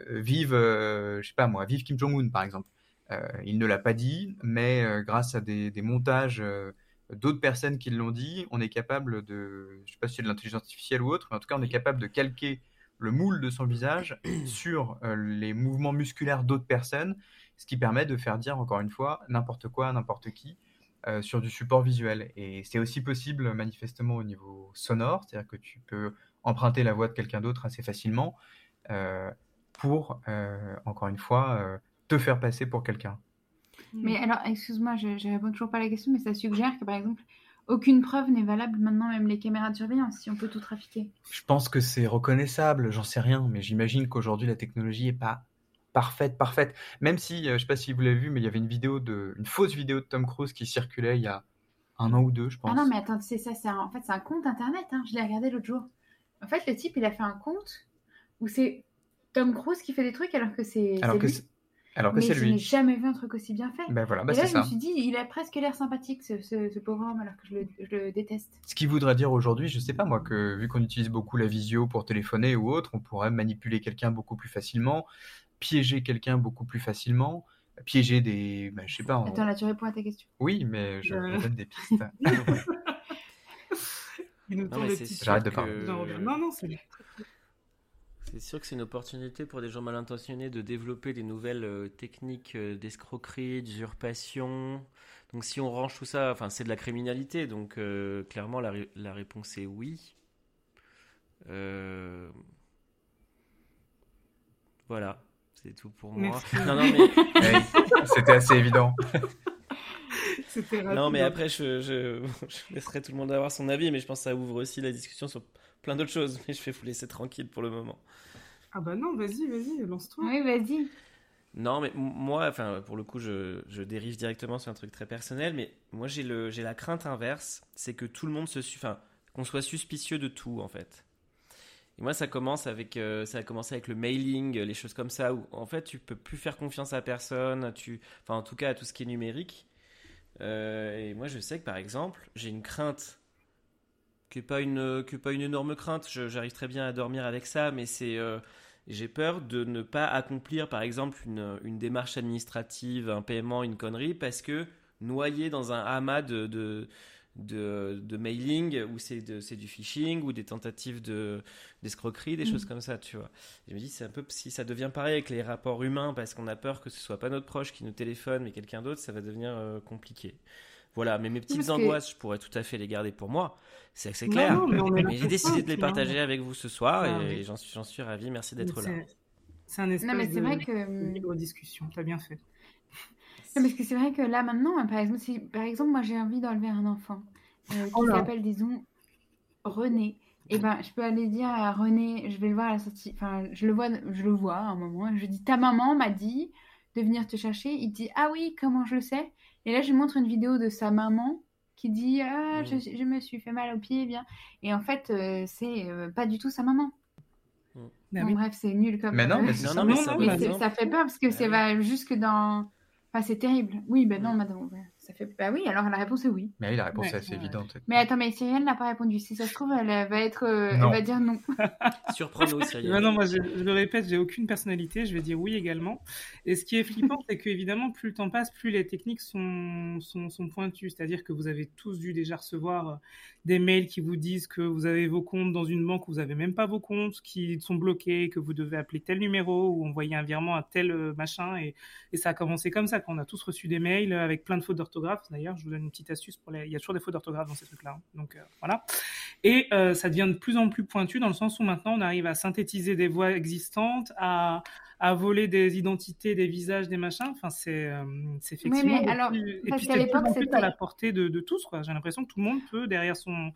vive, je sais pas moi, vive Kim Jong-un par exemple. Euh, il ne l'a pas dit, mais euh, grâce à des, montages euh, d'autres personnes qui l'ont dit, on est capable de, je sais pas si c'est de l'intelligence artificielle ou autre, mais en tout cas, on est capable de calquer le moule de son visage sur les mouvements musculaires d'autres personnes, ce qui permet de faire dire, encore une fois, n'importe quoi à n'importe qui sur du support visuel. Et c'est aussi possible manifestement au niveau sonore, c'est-à-dire que tu peux emprunter la voix de quelqu'un d'autre assez facilement pour, encore une fois, te faire passer pour quelqu'un. Mais alors, excuse-moi, je, je réponds toujours pas à la question, mais ça suggère que par exemple, aucune preuve n'est valable maintenant, même les caméras de surveillance, si on peut tout trafiquer. Je pense que c'est reconnaissable, j'en sais rien, mais j'imagine qu'aujourd'hui la technologie est pas parfaite, parfaite. Même si, je sais pas si vous l'avez vu, mais il y avait une vidéo de, une fausse vidéo de Tom Cruise qui circulait il y a un an ou deux, je pense. Ah non, mais attends, c'est ça, c'est en fait c'est un compte internet. Hein, je l'ai regardé l'autre jour. En fait, le type, il a fait un compte où c'est Tom Cruise qui fait des trucs alors que c'est lui. Alors que c'est lui. Je n'ai jamais vu un truc aussi bien fait. Ben voilà, bah et là, je me suis dit, il a presque l'air sympathique, ce, ce, pauvre homme, alors que je le, je le déteste. Ce qui voudrait dire aujourd'hui, je sais pas moi, que vu qu'on utilise beaucoup la visio pour téléphoner ou autre, on pourrait manipuler quelqu'un beaucoup plus facilement, piéger quelqu'un beaucoup plus facilement, piéger des. Ben, je sais pas. Attends, là, tu réponds à ta question. Oui, mais je euh... donne des pistes. J'arrête de parler. Non, non, c'est c'est sûr que c'est une opportunité pour des gens mal intentionnés de développer des nouvelles euh, techniques euh, d'escroquerie, d'usurpation. Donc si on range tout ça, enfin c'est de la criminalité, donc euh, clairement la, la, réponse est oui. Voilà, c'est tout pour moi. Non, non, mais... C'était assez évident. non, mais après, je, je, je, laisserai tout le monde avoir son avis, mais je pense que ça ouvre aussi la discussion sur plein d'autres choses, mais je vais vous laisser tranquille pour le moment. Ah bah non, vas-y, vas-y, lance-toi. Oui, vas-y. Non, mais moi, enfin, pour le coup, je, je, dérive directement sur un truc très personnel, mais moi, j'ai le, j'ai la crainte inverse, c'est que tout le monde se, enfin, qu'on soit suspicieux de tout, en fait. Et moi, ça commence avec, euh, ça a commencé avec le mailing, les choses comme ça, où en fait, tu peux plus faire confiance à personne, tu, enfin, en tout cas, à tout ce qui est numérique. Euh, et moi, je sais que par exemple, j'ai une crainte qui n'est pas une que pas une énorme crainte. J'arrive très bien à dormir avec ça, mais c'est euh, j'ai peur de ne pas accomplir, par exemple, une, une, démarche administrative, un paiement, une connerie, parce que noyé dans un amas de, de, de, mailing où c'est du phishing ou des tentatives d'escroquerie, des mm. choses comme ça, tu vois. je me dis, c'est un peu si ça devient pareil avec les rapports humains, parce qu'on a peur que ce soit pas notre proche qui nous téléphone, mais quelqu'un d'autre, ça va devenir euh, compliqué. Voilà, mais mes petites angoisses, je pourrais tout à fait les garder pour moi. C'est c'est clair. mais, j'ai décidé de les partager avec vous ce soir ah et j'en suis, suis ravi. Merci d'être là. C'est un espèce non, mais de, vrai que... libre discussion. T'as bien fait. Non, parce que c'est vrai que là maintenant, par exemple, si par exemple moi j'ai envie d'enlever un enfant euh, qui oh s'appelle disons René, et eh ben je peux aller dire à René, je vais le voir à la sortie, enfin je le vois, je le vois à un moment, je dis ta maman m'a dit de venir te chercher, il dit ah oui comment je le sais, et là je lui montre une vidéo de sa maman qui dit ah, je, je, me suis fait mal au pied, bien. Et en fait, euh, c'est euh, pas du tout sa maman. Bah bref, c'est nul comme. Mais non, mais, non, non, mais ça, ça, fait peur parce que c'est va jusque dans. Enfin, c'est terrible. Oui, ben non, madame. Ça fait... Bah oui, alors la réponse est oui. Mais oui, la réponse est assez évidente. Mais attends, mais Cyrielle n'a pas répondu. Si ça se trouve, elle va être, euh, elle va dire non. Surprenons, Cyrielle. Non, non, moi je, le répète, j'ai aucune personnalité. Je vais dire oui également. Et ce qui est flippant, c'est que évidemment, plus le temps passe, plus les techniques sont, sont, sont pointues. C'est-à-dire que vous avez tous dû déjà recevoir des mails qui vous disent que vous avez vos comptes dans une banque où vous n'avez même pas vos comptes, qui sont bloqués, que vous devez appeler tel numéro ou envoyer un virement à tel euh, machin. Et, et ça a commencé comme ça, quand on a tous reçu des mails avec plein de fautes d'orthographe. D'ailleurs, je vous donne une petite astuce pour les. Il y a toujours des fautes d'orthographe dans ces trucs-là. Hein. Donc euh, voilà. Et euh, ça devient de plus en plus pointu dans le sens où maintenant on arrive à synthétiser des voix existantes, à, à voler des identités, des visages, des machins. Enfin, c'est c'est effectivement. Oui, mais alors, et puis c'est à la portée de, de tous. J'ai l'impression que tout le monde peut derrière son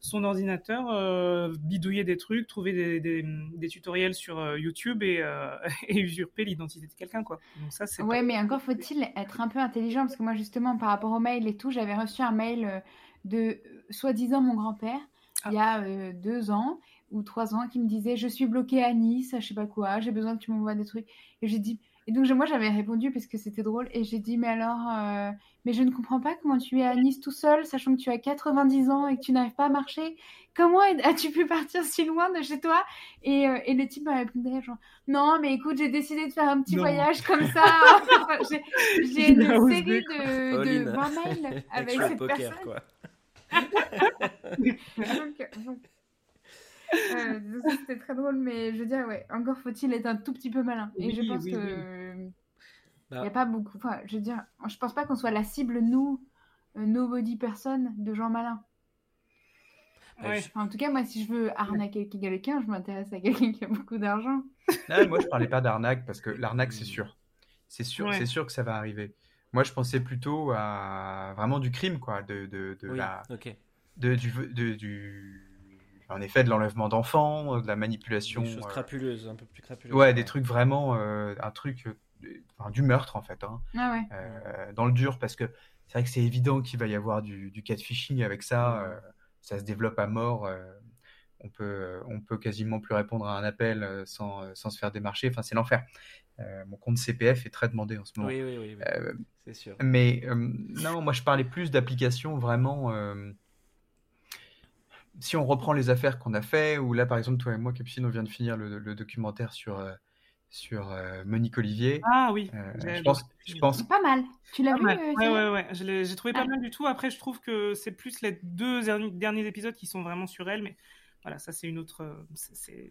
son ordinateur, euh, bidouiller des trucs, trouver des, des, tutoriels sur euh, YouTube et, euh, et, usurper l'identité de quelqu'un, quoi. Donc ça, c'est. Ouais, mais encore faut-il être un peu intelligent parce que moi, justement, par rapport au mail et tout, j'avais reçu un mail de soi-disant mon grand-père il y a ah. deux ans ou trois ans qui me disait je suis bloqué à Nice, je sais pas quoi, j'ai besoin que tu m'envoies des trucs. Et j'ai dit et donc, moi, j'avais répondu parce que c'était drôle. Et j'ai dit, mais alors, euh, mais je ne comprends pas comment tu es à Nice tout seul, sachant que tu as 90 ans et que tu n'arrives pas à marcher. Comment as-tu pu partir si loin de chez toi? Et, euh, et, le type m'a répondu, genre, non, mais écoute, j'ai décidé de faire un petit voyage comme ça. j'ai une série de, de 20 mails avec cette poker, personne. Quoi. donc, euh, c'était très drôle, mais je veux dire, ouais, encore faut-il être un tout petit peu malin. Et je pense que. Il n'y a bah. pas beaucoup. Enfin, je veux dire, je pense pas qu'on soit la cible, nous, euh, nobody person, de gens malins. En tout cas, moi, si je veux arnaquer quelqu'un, je m'intéresse à quelqu'un qui a beaucoup d'argent. Moi, je parlais pas d'arnaque parce que l'arnaque, c'est sûr. C'est sûr, c'est sûr que ça va arriver. Moi, je pensais plutôt à vraiment du crime, quoi, de, de, de la, de, du, de, du, en effet, de l'enlèvement d'enfants, de la manipulation. Des choses euh, crapuleuses, un peu plus crapuleuses. Ouais, des trucs vraiment, euh, un truc, euh, du meurtre en fait, hein. ah ouais. dans le dur, parce que c'est vrai que c'est évident qu'il va y avoir du, du catfishing avec ça. ça se développe à mort. on peut, on peut quasiment plus répondre à un appel sans, sans se faire démarcher. Enfin, c'est l'enfer. mon compte CPF est très demandé en ce moment. Oui, oui, oui, c'est sûr. Mais non, moi je parlais plus d'applications vraiment si on reprend les affaires qu'on a fait, ou là par exemple toi et moi, Capucine, on vient de finir le, documentaire sur euh, sur euh, Monique Olivier. Ah oui. Euh, je pense, je pense. Pas mal. Tu l'as vu Ouais, ouais, ouais. J'ai trouvé pas ah. mal du tout. Après, je trouve que c'est plus les deux derniers épisodes qui sont vraiment sur elle, mais voilà, ça c'est une autre.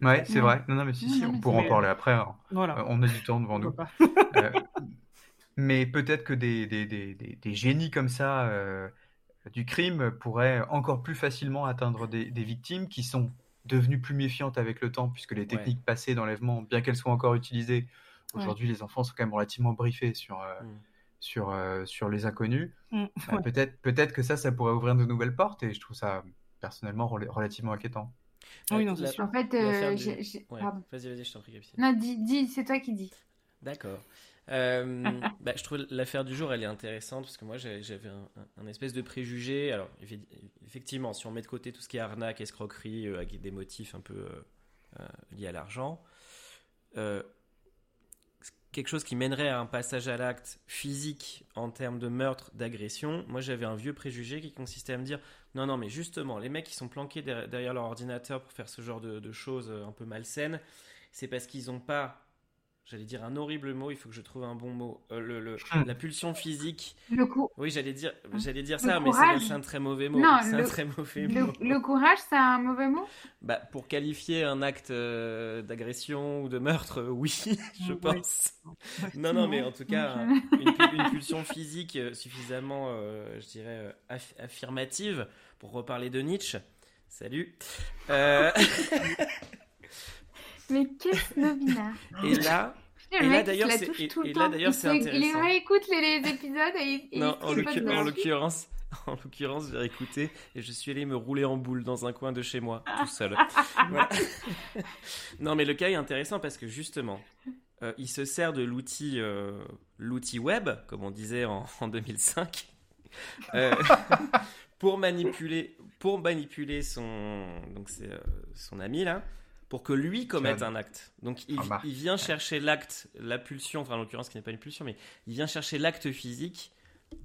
Ouais, c'est vrai. Non, non, mais si, si, on pourra en parler après. Hein. Voilà. on a du temps devant nous. mais peut-être que des, des, des, des, génies comme ça du crime pourrait encore plus facilement atteindre des, victimes qui sont devenues plus méfiantes avec le temps, puisque les techniques passées d'enlèvement, bien qu'elles soient encore utilisées, aujourd'hui les enfants sont quand même relativement briefés sur, euh, mm. sur, euh, sur les inconnus. Mm. Euh, peut-être peut-être que ça, ça pourrait ouvrir de nouvelles portes, et je trouve ça personnellement relativement inquiétant. Oui, non, c'est sûr. En fait, Vas-y, vas-y, je t'en prie, Non, dis, dis c'est toi qui dis. D'accord. Euh, bah, je trouve l'affaire du jour, elle est intéressante parce que moi, j'avais un, espèce de préjugé. Alors, effectivement, si on met de côté tout ce qui est arnaque, escroquerie, euh, avec des motifs un peu euh, liés à l'argent, quelque chose qui mènerait à un passage à l'acte physique en termes de meurtre, d'agression, moi j'avais un vieux préjugé qui consistait à me dire non, non, mais justement, les mecs qui sont planqués derrière leur ordinateur pour faire ce genre de, de choses un peu malsaines, c'est parce qu'ils n'ont pas J'allais dire un horrible mot, il faut que je trouve un bon mot. Euh, le, hmm. la pulsion physique. Le coup. Oui, j'allais dire, j'allais dire ça, mais c'est un très mauvais mot. Non, c'est un très mauvais le, mot. Le courage, c'est un mauvais mot? Bah, Pour qualifier un acte euh, d'agression ou de meurtre, euh, oui, je pense. Non, non, mais en tout cas, une, pulsion physique suffisamment, je dirais, affirmative, pour reparler de Nietzsche. Salut. Mais qu'est-ce Novina Et là, et là d'ailleurs, c'est intéressant. Il réécoute les, les épisodes et, il non, en l'occurrence, en l'occurrence, j'ai écouté et je suis allé me rouler en boule dans un coin de chez moi, tout seul. non, mais le cas est intéressant parce que justement, euh, il se sert de l'outil, euh, l'outil web, comme on disait en, en 2005, euh, pour manipuler, pour manipuler son, donc c'est son ami là, pour que lui commette un acte. Donc il, vient chercher l'acte, la pulsion, enfin en l'occurrence qui n'est pas une pulsion, mais il vient chercher l'acte physique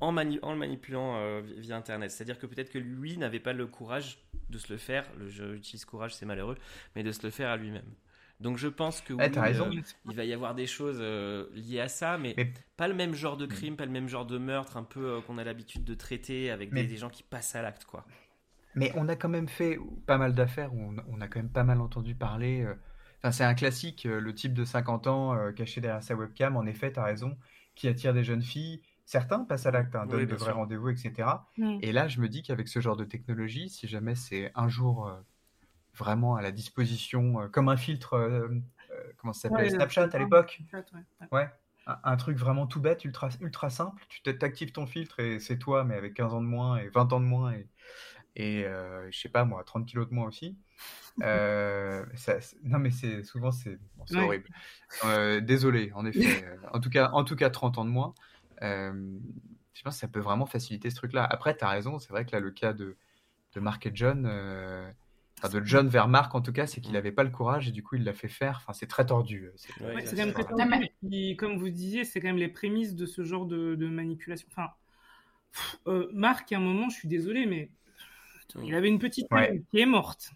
en, en, le manipulant euh, via Internet. C'est-à-dire que peut-être que lui n'avait pas le courage de se le faire, le, j'utilise courage, c'est malheureux, mais de se le faire à lui-même. Donc je pense que oui, raison. Euh, il va y avoir des choses euh, liées à ça, mais, pas le même genre de crime, pas le même genre de meurtre, un peu qu'on a l'habitude de traiter avec des, des, gens qui passent à l'acte, quoi. Mais on a quand même fait pas mal d'affaires où on, a quand même pas mal entendu parler. Euh, enfin, c'est un classique, euh, le type de 50 ans euh, caché derrière sa webcam, en effet, tu as raison, qui attire des jeunes filles. Certains passent à l'acte, hein, donnent de vrais rendez-vous, etc. Mm. Et là, je me dis qu'avec ce genre de technologie, si jamais c'est un jour vraiment à la disposition, comme un filtre, comment ça s'appelait, Snapchat à l'époque ouais. Un, truc vraiment tout bête, ultra, ultra simple. Tu t'actives ton filtre et c'est toi, mais avec 15 ans de moins et 20 ans de moins. Et, et euh, je sais pas moi, 30 kilos de moins aussi. Euh, ça, non mais c'est souvent c'est horrible. Euh, désolé, en effet. en tout cas, en tout cas 30 ans de moins. je pense que ça peut vraiment faciliter ce truc-là. Après, tu as raison, c'est vrai que là le cas de, de Mark et John, enfin de John vers Mark en tout cas, c'est qu'il n'avait pas le courage et du coup il l'a fait faire. Enfin, c'est très tordu. C'est quand même très tordu. comme vous disiez, c'est quand même les prémices de ce genre de, de manipulation. Enfin, Marc, à un moment, je suis désolé, mais il avait une petite fille qui est morte.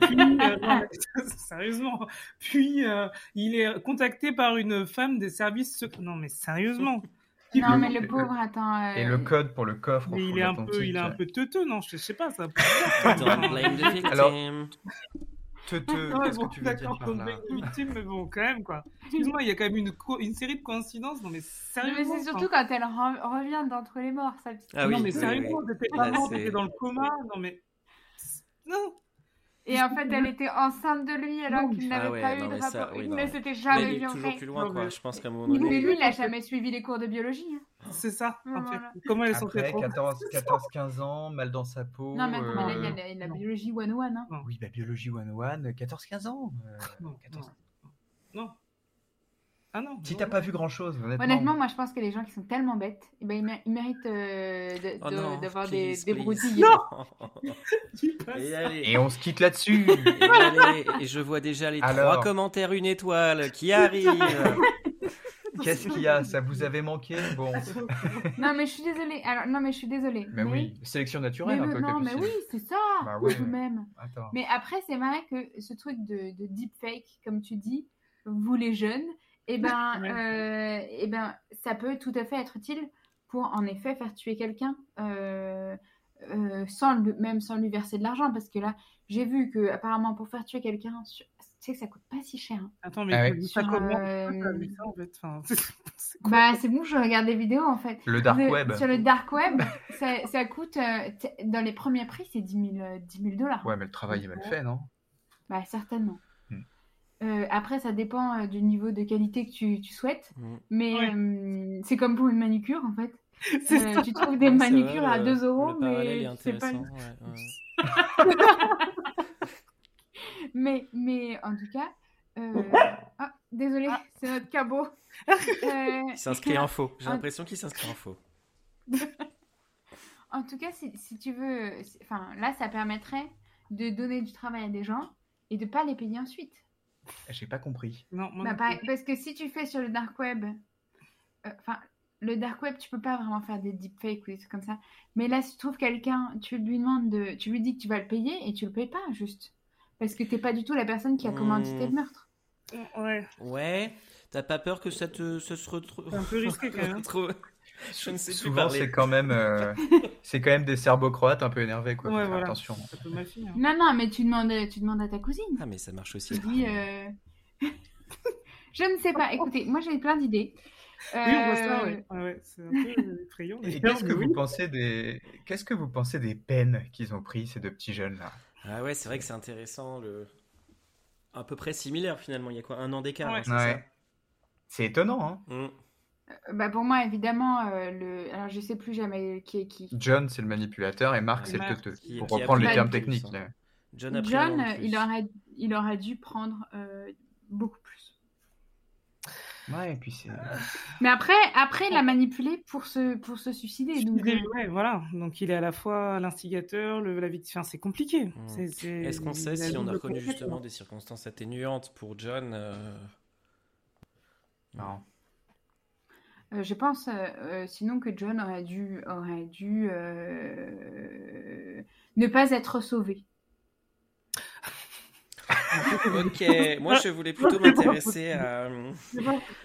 Puis, euh, sérieusement. Puis, euh, il est contacté par une femme des services secrets. Non, mais sérieusement. Non, mais le pauvre, attends. Euh, Et le code pour le coffre. Mais il est un peu, il est un peu teuteux, non Je sais pas, ça. Alors, te, qu'est-ce que tu veux dire par là mais bon, quand même, quoi. Excuse-moi, il y a quand même une, une série de coïncidences. Non, mais sérieusement. Mais c'est surtout quand elle revient d'entre les morts, ça. Ah, non, mais sérieusement, t'étais pas mort, t'étais dans le coma. Non, mais. Non. Et en fait, elle était enceinte de lui alors qu'il n'avait Ah ouais, pas non, eu de mais ça, rapport. oui, il non, ne mais- s'était Mais jamais il vu est en toujours fait. plus loin, Non, quoi. mais- Je pense qu'à un moment Mais donné. lui, il n'a jamais suivi les cours de biologie. hein. C'est ça, en Voilà. fait. Comment elle Après, être 14, 14, 15 ans, mal dans sa peau. Non, mais attends, mais là, il y a euh, la, la non. biologie 101. Hein. Oui, bah, biologie 101, 14, 15 ans. euh, Non, 14. non. Ah non. Si t'as pas vu grand chose, honnêtement. Honnêtement, moi, je pense que les gens qui sont tellement bêtes, eh ben, ils, mé- ils méritent euh, de- Oh de- non, d'avoir des, please, des broutilles. Et allez. Et on se quitte là-dessus. Et, allez, et je vois déjà les Alors. trois commentaires une étoile qui arrivent. Qu'est-ce qu'il y a? Ça vous avait manqué? Bon. Non, mais je suis désolée. Alors, non, mais je suis désolée. Mais oui, sélection Mais, naturelle, un peu. non, mais oui, c'est ça. Bah ouais. tout de même. Attends. Mais après, c'est vrai que ce truc de, de deepfake, comme tu dis, vous les jeunes, eh ben, Ouais. euh, eh ben, ça peut tout à fait être utile pour, en effet, faire tuer quelqu'un, euh, euh, sans le- même sans lui verser de l'argent. Parce que là, j'ai vu que apparemment pour faire tuer quelqu'un, tu sais que ça coûte pas si cher. hein. Attends, mais Ah ouais. ça comment? En fait? Enfin, Bah, c'est bon, je regarde des vidéos en fait. Le dark Le- web. Sur le dark web, ça, ça coûte, euh, dans les premiers prix, c'est 10 000, euh, 10 000 dollars. Ouais, mais le travail est mal fait, non? Bah, certainement. Euh, après, ça dépend euh, du niveau de qualité que tu, tu souhaites. Mm. Mais Ouais. euh, c'est comme pour une manicure, en fait. Euh, ça. tu trouves des Ouais, manicures vrai, à le- 2 euros, le mais est c'est pas... intéressant. ouais, ouais. Mais, mais en tout cas... euh, Ah, désolé, c'est notre cabot. Euh, Il s'inscrit en faux. J'ai Ah. l'impression qu'il s'inscrit en faux. En tout cas, si, si tu veux... Enfin, là, ça permettrait de donner du travail à des gens et de pas les payer ensuite. J'ai pas compris. Non, moi Bah, parce que si tu fais sur le dark web, euh, enfin, le dark web, tu peux pas vraiment faire des deepfakes ou des trucs comme ça. Mais là, si tu trouves quelqu'un, tu lui demandes de, tu lui dis que tu vas le payer et tu le payes pas, juste. Parce que t'es pas du tout la personne qui a commandité Hmm. le meurtre. Ouais, Ouais. T'as pas peur que ça te ça se retrouve? C'est un peu risqué quand même. Je ne sais Souvent, c'est quand même, euh, c'est quand même des serbo-croates un peu énervés, quoi. faut Ouais, voilà. Attention. Non, non, mais tu demandes, tu demandes à ta cousine. Ah mais ça marche Tu aussi. dis, euh... je ne sais pas. Écoutez, moi j'ai plein d'idées. Oui, on voit ça, Euh, ouais. Ouais, ouais, c'est un peu effrayant. Et qu'est-ce que vous pensez des, qu'est-ce que vous pensez des peines qu'ils ont pris ces deux petits jeunes là? Ah ouais, c'est vrai que c'est intéressant. Le... À peu près similaire finalement. Il y a quoi? Un an d'écart, Ouais. hein, c'est étonnant, hein Mm. Bah, pour moi, évidemment, euh, le... alors je sais plus jamais qui est qui. John, c'est le manipulateur et Mark, c'est le qui- Pour qui reprendre les le termes plus, techniques. hein. là. John a pris John, plus. il aurait, il aurait dû prendre euh, beaucoup plus. Ouais, et puis c'est. Mais après, après, il a manipulé pour se, pour se suicider. Donc, euh, ouais, voilà. Donc il est à la fois l'instigateur, le, la victime. Enfin, c'est compliqué. Mm. C'est- c'est- Est-ce qu'on sait si on a reconnu justement des circonstances atténuantes pour John euh, Non. Euh, je pense, euh, euh, sinon que John aurait dû, aurait dû euh, ne pas être sauvé. Ok, moi je voulais plutôt m'intéresser à.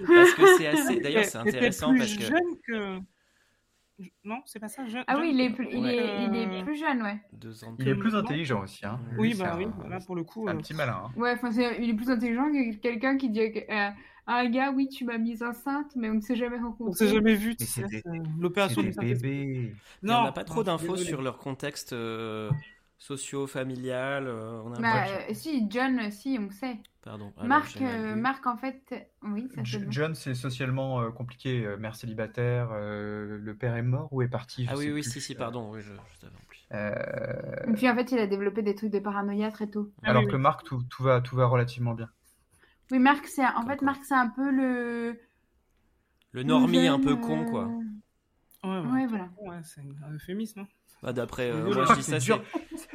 Parce que c'est assez. D'ailleurs, c'est intéressant plus parce que. jeune que. Non, c'est pas ça, jeune. Ah oui, il est, plus, il, est, il est Euh, plus jeune, ouais. Deux ans de Il est plus intelligent aussi, hein. Oui, Lui, bah un- oui, là pour le coup. Un euh, petit malin. hein. Ouais, enfin, c'est- il est plus intelligent que quelqu'un qui dit à un gars, oui, tu m'as mise enceinte, mais on ne s'est jamais rencontrés. On s'est jamais vu, tu Mais sais, c'est des- l'opération des bébés. Mais on n'a pas trop non, d'infos sur leur contexte euh, socio-familial. euh, on a Bah, euh, si, John, si, on sait. Pardon. alors, Marc, euh. Marc, en fait, oui, ça J-. John, c'est socialement euh, compliqué. mère célibataire, euh, le père est mort ou est parti je Ah oui, sais oui, plus. si, si, pardon. Oui, je, je t'avais plus. Euh, Et puis en fait, il a développé des trucs de paranoïa très tôt. Ah alors oui, que oui. Marc, tout, tout va, tout va relativement bien. Oui, Marc, c'est en fait, quoi. Marc, c'est un peu le. Le normie un peu con, euh, quoi. Ouais, Ouais, voilà. Ouais, c'est un euphémisme. hein. Bah, d'après. euh, moi, je dis ça, C'est dur. c'est.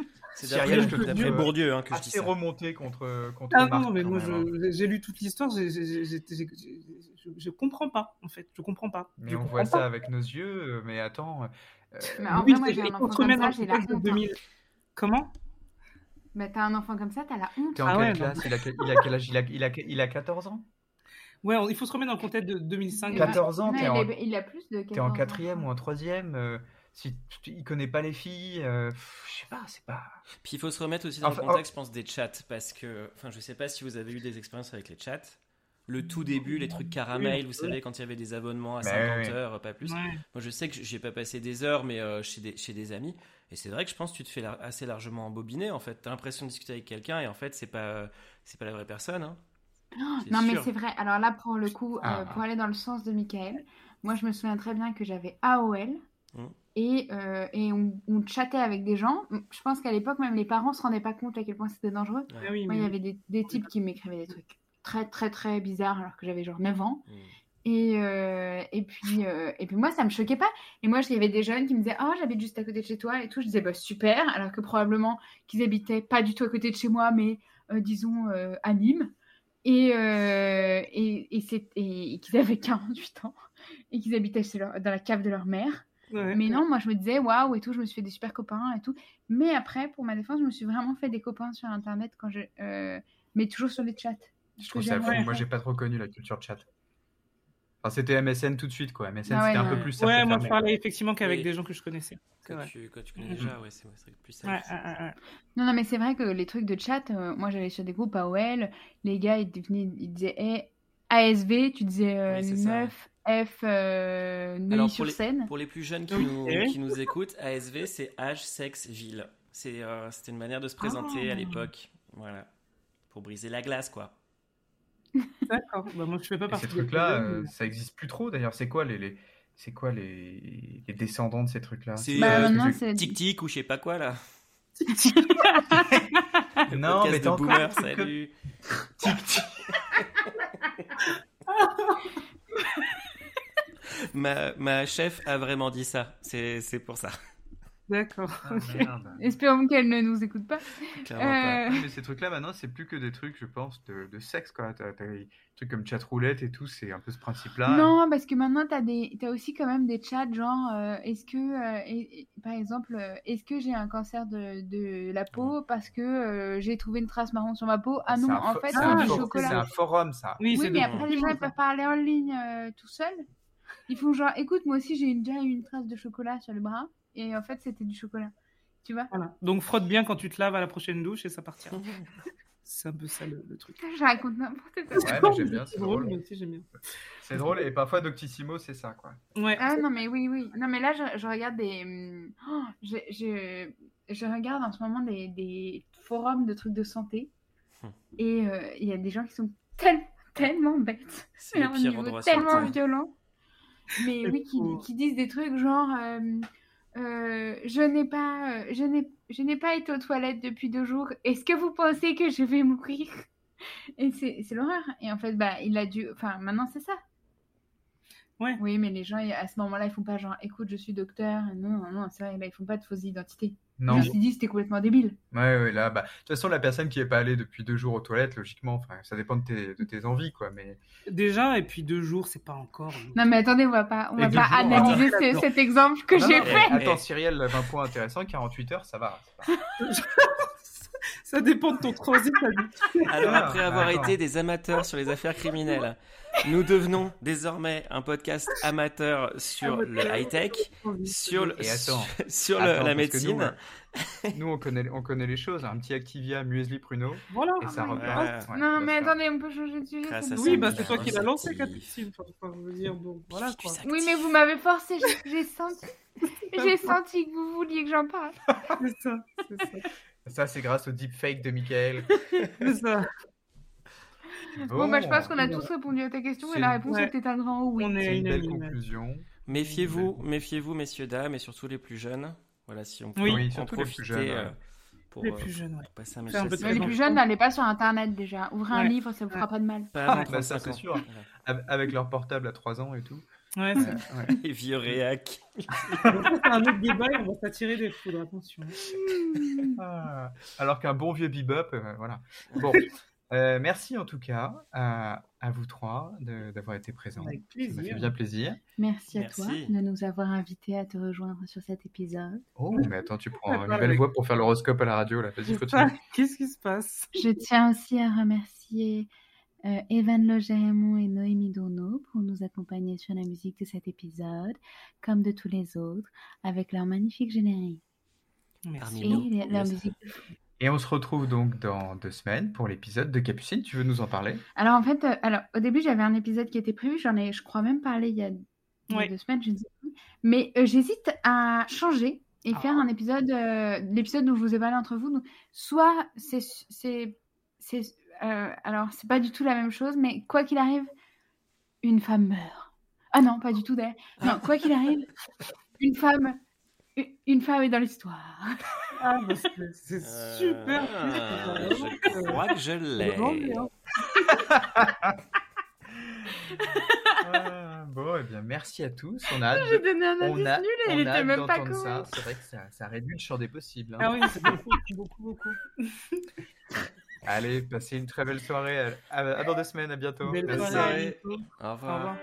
D'après Bourdieu hein, que je dis ça. remonté contre, contre Ah Marc. non, mais moi, hein. je- j'ai lu toute l'histoire, j'ai- j'ai- j'ai- j'ai- j'ai- je, je comprends pas, en fait. Je comprends pas. Mais Je on voit pas. ça avec nos yeux. euh, Mais attends. euh, Mais en Oui, vrai, moi, j'ai un enfant comme ça, j'ai la honte. hein. 2000. Comment? Bah, t'as un enfant comme ça, t'as la honte. T'es en Ah quelle ouais, classe? Il a, quel- il a quel âge? Il a, il, a, il a 14 ans? Ouais, on- il faut se remettre dans le contexte de 2005. 14 ans, Non, t'es il, en, est- il a plus de 14 t'es en ans. quatrième ou en troisième. euh, si tu- il connaît pas les filles, euh, je sais pas, c'est pas. Puis il faut se remettre aussi dans Enfin, le contexte, je pense, des chats. Parce que. Enfin, je sais pas si vous avez eu des expériences avec les chats. Le tout début, les trucs caramel, vous savez, quand il y avait des abonnements à Bah 50 ouais, ouais. heures, pas plus. Moi, je sais que j'ai pas passé des heures, mais euh, chez, des, chez des amis. Et c'est vrai que je pense que tu te fais assez largement embobiner, en fait. T'as l'impression de discuter avec quelqu'un, et en fait, c'est pas, c'est pas la vraie personne. Hein. C'est Non, mais c'est vrai. Alors là, pour le coup, euh, Ah. pour aller dans le sens de Michael, moi, je me souviens très bien que j'avais AOL Mm. et, euh, et on, on chattait avec des gens. Je pense qu'à l'époque, même les parents se rendaient pas compte à quel point c'était dangereux. Ah oui, Moi, il y avait des, des types qui m'écrivaient des trucs très, très, très bizarres alors que j'avais genre 9 ans. Mm. Et, euh, et, puis, euh, et puis moi, ça me choquait pas. Et moi, il y avait des jeunes qui me disaient Oh, j'habite juste à côté de chez toi et tout. Je disais bah, Super, alors que probablement qu'ils habitaient pas du tout à côté de chez moi, mais euh, disons à Nîmes. Et, et, et, et- qu'ils avaient 48 ans et qu'ils habitaient chez leur- dans la cave de leur mère. Ouais. Mais non, moi, je me disais Waouh et tout, je me suis fait des super copains et tout. Mais après, pour ma défense, je me suis vraiment fait des copains sur Internet quand je. mais toujours sur les chats. Je trouve Que ça fou. Moi, j'ai pas trop connu la culture chat. Enfin, c'était MSN tout de suite, quoi. MSN, Ah ouais, c'était un ouais. peu plus Ouais, moi, je parlais effectivement qu'avec Oui. des gens que je connaissais. Quand, tu, quand tu connais Mhm. déjà, ouais, c'est plus safe. Ouais, ouais, ouais, ouais. Non, non, mais c'est vrai que les trucs de chat, euh, moi j'allais sur des groupes AOL, les gars ils, venaient, ils disaient hey, ASV, tu disais euh, Oui, meuf, F, euh, Alors, pour sur les- scène. Pour les plus jeunes qui, nous, qui nous écoutent, ASV, c'est âge, sexe, ville. C'est, euh, C'était une manière de se présenter Ah. à l'époque. Voilà. Pour briser la glace, quoi. D'accord. Bah, moi, je fais pas Et partie ces des trucs-là, euh, mais- ça existe plus trop. D'ailleurs, c'est quoi les, les- c'est quoi les... les descendants de ces trucs-là? C'est Bah, euh, maintenant, j'ai- c'est. Tic Tic ou je sais pas quoi, là. Le Non, mais de boomer, un truc comme- salut. ma, ma chef a vraiment dit ça. C'est c'est pour ça. D'accord. Ah. Espérons qu'elle ne nous écoute pas. Euh, mais ces trucs-là, maintenant, c'est plus que des trucs, je pense, de, de sexe, quoi. T'as, t'as des trucs comme chat roulette et tout, c'est un peu ce principe-là. Non, parce que maintenant, tu as, des... t'as aussi quand même des chats genre, euh, est-ce que, euh, par exemple, euh, est-ce que j'ai un cancer de, de la peau parce que euh, j'ai trouvé une trace marron sur ma peau? Ah non, en fait, c'est du for- chocolat. C'est un forum, ça. Oui, Oui, mais de- après, les gens, ils peuvent parler en ligne euh, tout seuls. Ils font genre, écoute, moi aussi, j'ai déjà eu une trace de chocolat sur le bras. Et en fait, c'était du chocolat. Tu vois Voilà. Donc, frotte bien quand tu te laves à la prochaine douche et ça partira. C'est un peu ça le, le truc. Je raconte n'importe quoi. Ouais, mais j'aime bien, c'est drôle, drôle. mais aussi j'aime bien. C'est drôle, et parfois, Doctissimo, c'est ça, quoi. Ouais. Ah non, mais oui, oui. Non, mais là, je, je regarde des. hum, oh, je, je, je regarde en ce moment des, des forums de trucs de santé. Hum. Et euh, il y a des gens qui sont tellement, tellement bêtes. C'est un niveau tellement Terre. violent. Mais oui, qui, qui disent des trucs genre euh, euh, je n'ai pas euh, je n'ai pas été aux toilettes depuis deux jours. Est-ce que vous pensez que je vais mourir? Et c'est c'est l'horreur. Et en fait, bah, il a dû. Enfin, maintenant c'est ça. Ouais. Oui, mais les gens à ce moment-là, ils font pas genre écoute, je suis docteur. Non, non, non, c'est vrai, là, ils font pas de fausses identités. Non. Je me suis dit c'était complètement débile. Ouais, ouais, là, bah, de toute façon, la personne qui est pas allée depuis deux jours aux toilettes, logiquement, enfin, ça dépend de tes, de tes envies, quoi, mais... Déjà, et puis deux jours, c'est pas encore. Non, mais attendez, on va pas, on va pas jours, analyser ah, ce- cet exemple que j'ai fait. mais Attends, Cyrielle, 20 points intéressants, 48 heures, ça va. ça va. Ça dépend de ton transit. habituel. Alors, Ah, après avoir attends. été des amateurs sur les affaires criminelles, nous devenons désormais un podcast amateur sur le high-tech, sur, le, Et attends. sur le- Attends, la que nous, médecine. euh, Nous, on connaît, on connaît les choses, un petit Activia, muesli, pruneau, Voilà. et ça ouais. repart. Ouais. Non, mais ça- attendez, on peut changer de sujet. Grâce ça, Oui, bah c'est toi qui l'as lancé, dire, donc voilà quoi. Oui, mais vous m'avez forcé, j'ai- senti. J'ai senti que vous vouliez que j'en parle. C'est ça, c'est ça. Ça, c'est grâce au deepfake de Michael. Ça. Bon, bah, je pense qu'on a Bon. tous répondu à ta question et la réponse Ouais. était un grand oui. On est une belle conclusion. Méfiez-vous, méfiez-vous, messieurs, dames, et surtout les plus jeunes. Voilà, si on peut Oui. En surtout les plus profiter jeunes, euh, pour, Les euh, plus jeunes, ouais. passer un message. les plus jeunes, n'allez pas sur internet déjà. Ouvrez un livre, ça vous fera pas de mal. Pas Ah, bah, ça, 35 ans. c'est sûr. Avec leur portable à 3 ans et tout. Ouais, Euh, ouais. Les vieux réacs. c'est un autre débat et on va s'attirer des foudres, attention. Ah, alors qu'un bon vieux bebop, euh, voilà. Bon, euh, merci en tout cas à, à vous trois de- d'avoir été présents. Avec Ça m'a fait plaisir. bien plaisir. Merci à Merci. toi de nous avoir invités à te rejoindre sur cet épisode. Oh, mais attends, tu prends une belle voix pour faire l'horoscope à la radio, là. Vas-y, continue. Qu'est-ce qui se passe? Je tiens aussi à remercier euh, Evan Logeremont et Noémie Dourneau pour nous accompagner sur la musique de cet épisode, comme de tous les autres, avec leur magnifique générique Merci. et nous, les- leur yes. musique de fond. Et on se retrouve donc dans deux semaines pour l'épisode de Capucine. Tu veux nous en parler? Alors en fait, euh, alors au début j'avais un épisode qui était prévu, j'en ai, je crois même parlé il y a, Ouais. deux semaines, je ne sais plus. Mais euh, j'hésite à changer et Ah. faire un épisode, euh, l'épisode dont je vous ai parlé entre vous. Donc, soit c'est, c'est, c'est, euh, alors c'est pas du tout la même chose, mais quoi qu'il arrive, une femme meurt. Ah non, pas du tout d'ailleurs. Non, quoi qu'il arrive, une femme, une, femme est dans l'histoire. Ah, bah, c'est c'est super. Euh, je crois que je l'ai. Ah, Bon, eh bien, merci à tous. On a J'ai donné un on indice a, nul et on il a était même pas correct. C'est vrai que ça, ça réduit le champ des possibles. hein. Ah oui, c'est beaucoup, beaucoup, beaucoup. Allez, passez une très belle soirée. À, à- à dans deux semaines. À bientôt. Belle soirée. Au Au revoir. revoir.